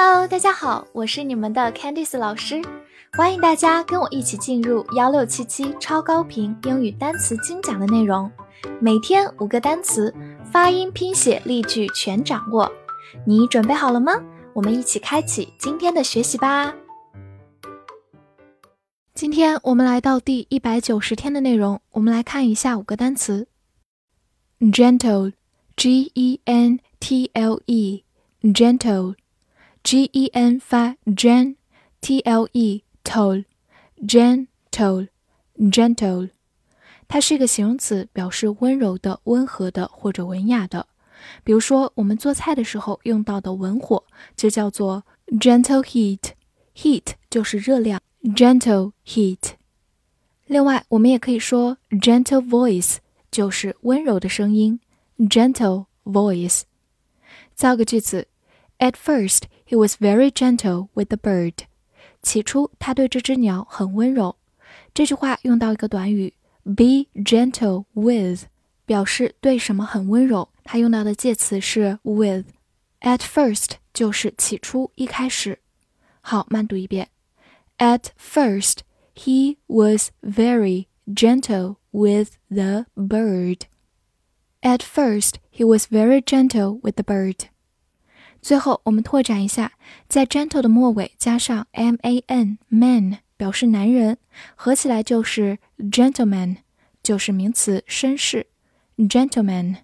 Hello，大家好，我是你们的 Candice 老师，欢迎大家跟我一起进入幺六七七超高频英语单词精讲的内容，每天五个单词，发音、拼写、例句全掌握，你准备好了吗？我们一起开启今天的学习吧。今天我们来到第一百九十天的内容，我们来看一下五个单词：gentle，g e n t l e，gentle。G E N 发 gen，T L E tol，gentle，gentle，它是一个形容词，表示温柔的、温和的或者文雅的。比如说，我们做菜的时候用到的文火就叫做 gentle heat，heat 就是热量，gentle heat。另外，我们也可以说 gentle voice 就是温柔的声音，gentle voice。造个句子。At first, he was very gentle with the bird. 起初，他对这只鸟很温柔。这句话用到一个短语 be gentle with，表示对什么很温柔。它用到的介词是 with。At first 就是起初、一开始。好，慢读一遍。At first, he was very gentle with the bird. At first, he was very gentle with the bird. 最后，我们拓展一下，在 gentle 的末尾加上 m a n man 表示男人，合起来就是 gentleman，就是名词绅士。gentleman，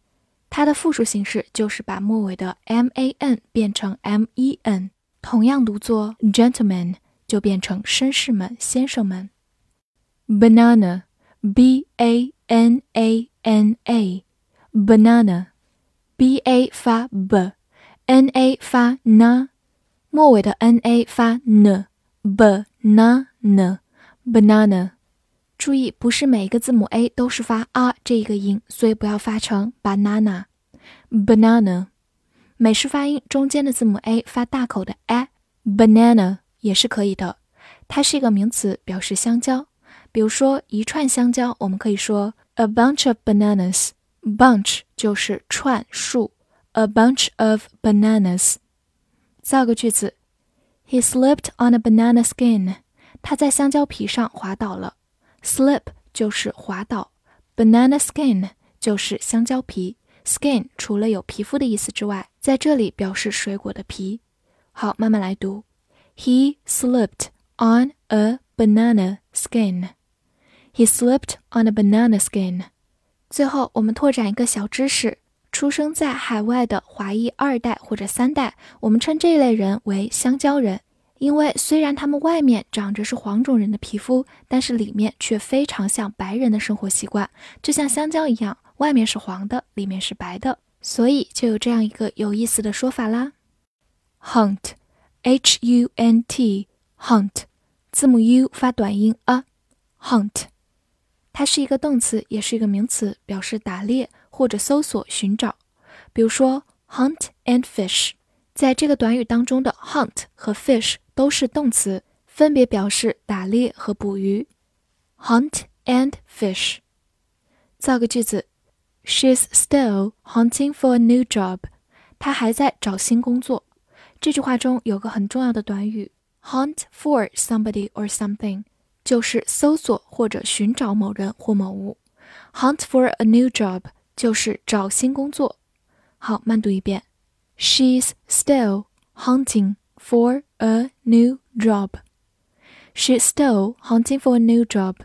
它的复数形式就是把末尾的 m a n 变成 m e n，同样读作 gentleman，就变成绅士们、先生们。banana，b a n a n a，banana，b a 发 b。N a 发 na，末尾的 n a 发 n，banana，banana。注意，不是每一个字母 a 都是发 r 这一个音，所以不要发成 banana。banana，美式发音中间的字母 a 发大口的 a，banana 也是可以的。它是一个名词，表示香蕉。比如说一串香蕉，我们可以说 a bunch of bananas。bunch 就是串数。a bunch of bananas。造个句子：He slipped on a banana skin。他在香蕉皮上滑倒了。Slip 就是滑倒，banana skin 就是香蕉皮。Skin 除了有皮肤的意思之外，在这里表示水果的皮。好，慢慢来读。He slipped on a banana skin. He slipped on a banana skin. 最后，我们拓展一个小知识。 出生在海外的华裔二代或者三代，我们称这类人为香蕉人，因为虽然他们外面长着是黄种人的皮肤，但是里面却非常像白人的生活习惯，就像香蕉一样，外面是黄的，里面是白的，所以就有这样一个有意思的说法啦。Hunt，H U N T，Hunt，字母 U 发短音 a，Hunt，它是一个动词，也是一个名词，表示打猎。或者搜索、寻找，比如说 hunt and fish，在这个短语当中的 hunt 和 fish 都是动词，分别表示打猎和捕鱼。hunt and fish。造个句子：She's still hunting for a new job。她还在找新工作。这句话中有个很重要的短语 hunt for somebody or something，就是搜索或者寻找某人或某物。hunt for a new job。就是找新工作。好，慢读一遍。She's still hunting for a new job. She's still hunting for a new job.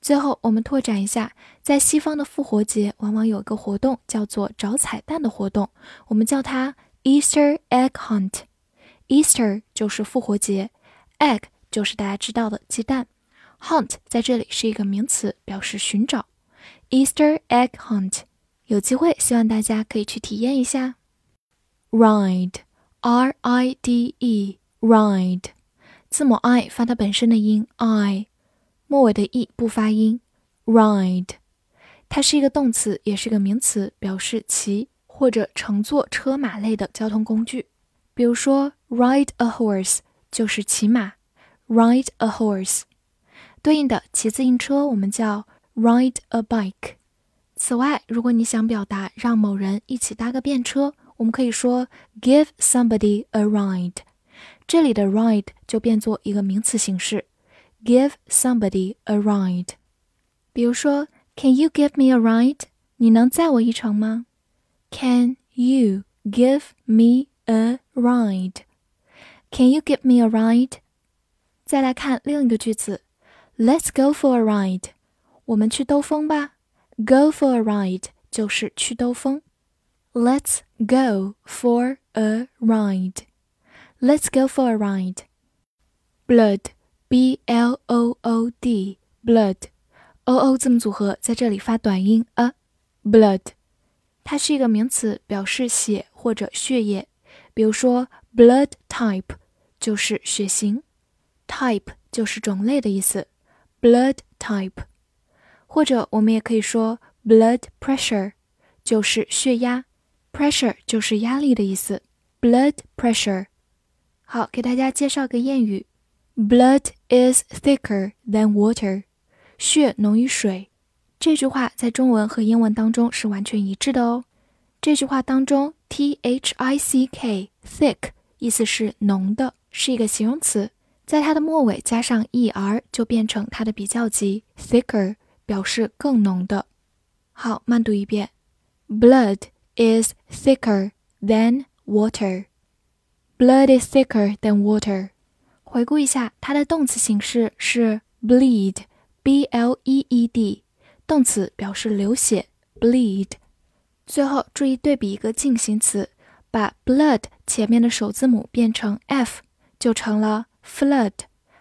最后，我们拓展一下，在西方的复活节往往有一个活动叫做找彩蛋的活动，我们叫它 Easter egg hunt。Easter 就是复活节，egg 就是大家知道的鸡蛋，hunt 在这里是一个名词，表示寻找。Easter egg hunt，有机会希望大家可以去体验一下。Ride，R I D E，ride，字母 i 发它本身的音 i，末尾的 e 不发音。Ride，它是一个动词，也是个名词，表示骑或者乘坐车马类的交通工具。比如说，ride a horse 就是骑马，ride a horse。对应的骑自行车我们叫。Ride a bike。此外，如果你想表达让某人一起搭个便车， 我们可以说 give somebody a ride。这里的 ride 就变作一个名词形式，give somebody a ride。比如说，Can you give me a ride？你能载我一程吗？Can you give me a ride？Can you give me a ride？再来看另一个句子，Let's go for a ride。 我们去兜风吧。Go for a ride 就是去兜风。Let's go for a ride. Let's go for a ride. Blood, B L O O D, blood, O O 字母组合在这里发短音 a. Blood，它是一个名词，表示血或者血液。比如说，blood type 就是血型，type 就是种类的意思。Blood type，或者我们也可以说 blood pressure 就是血压。Pressure 就是压力的意思，blood pressure。好，给大家介绍个谚语：Blood is thicker than water，血浓于水。这句话在中文和英文当中是完全一致的哦。这句话当中，t h i c k thick 意思是浓的，是一个形容词，在它的末尾加上 e r 就变成它的比较级 thicker，表示更浓的。好，慢读一遍：Blood。is thicker than water. Blood is thicker than water. 回顾一下，它的动词形式是 bleed，b l e e d，动词表示流血，bleed。最后注意对比一个进行词，把 blood 前面的首字母变成 f，就成了 flood，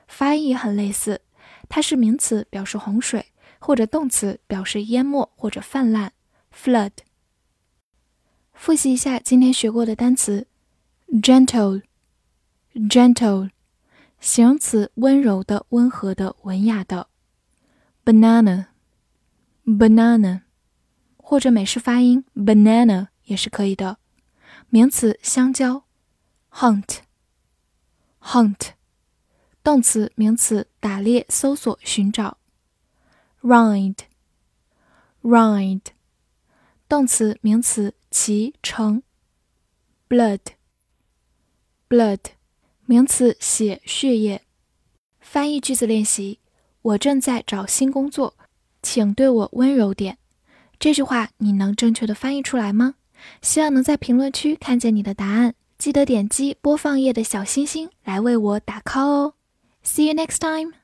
发音也很类似。它是名词，表示洪水，或者动词表示淹没或者泛滥，flood。复习一下今天学过的单词：gentle，gentle，形容词，温柔的、温和的、文雅的。；banana，banana，或者美式发音 banana 也是可以的，名词，香蕉。；hunt，hunt，动词、名词，打猎、搜索、寻找。；ride，ride。动词、名词，骑乘。blood，blood，名词，血、血液。翻译句子练习：我正在找新工作，请对我温柔点。这句话你能正确的翻译出来吗？希望能在评论区看见你的答案。记得点击播放页的小星星来为我打 call 哦。See you next time.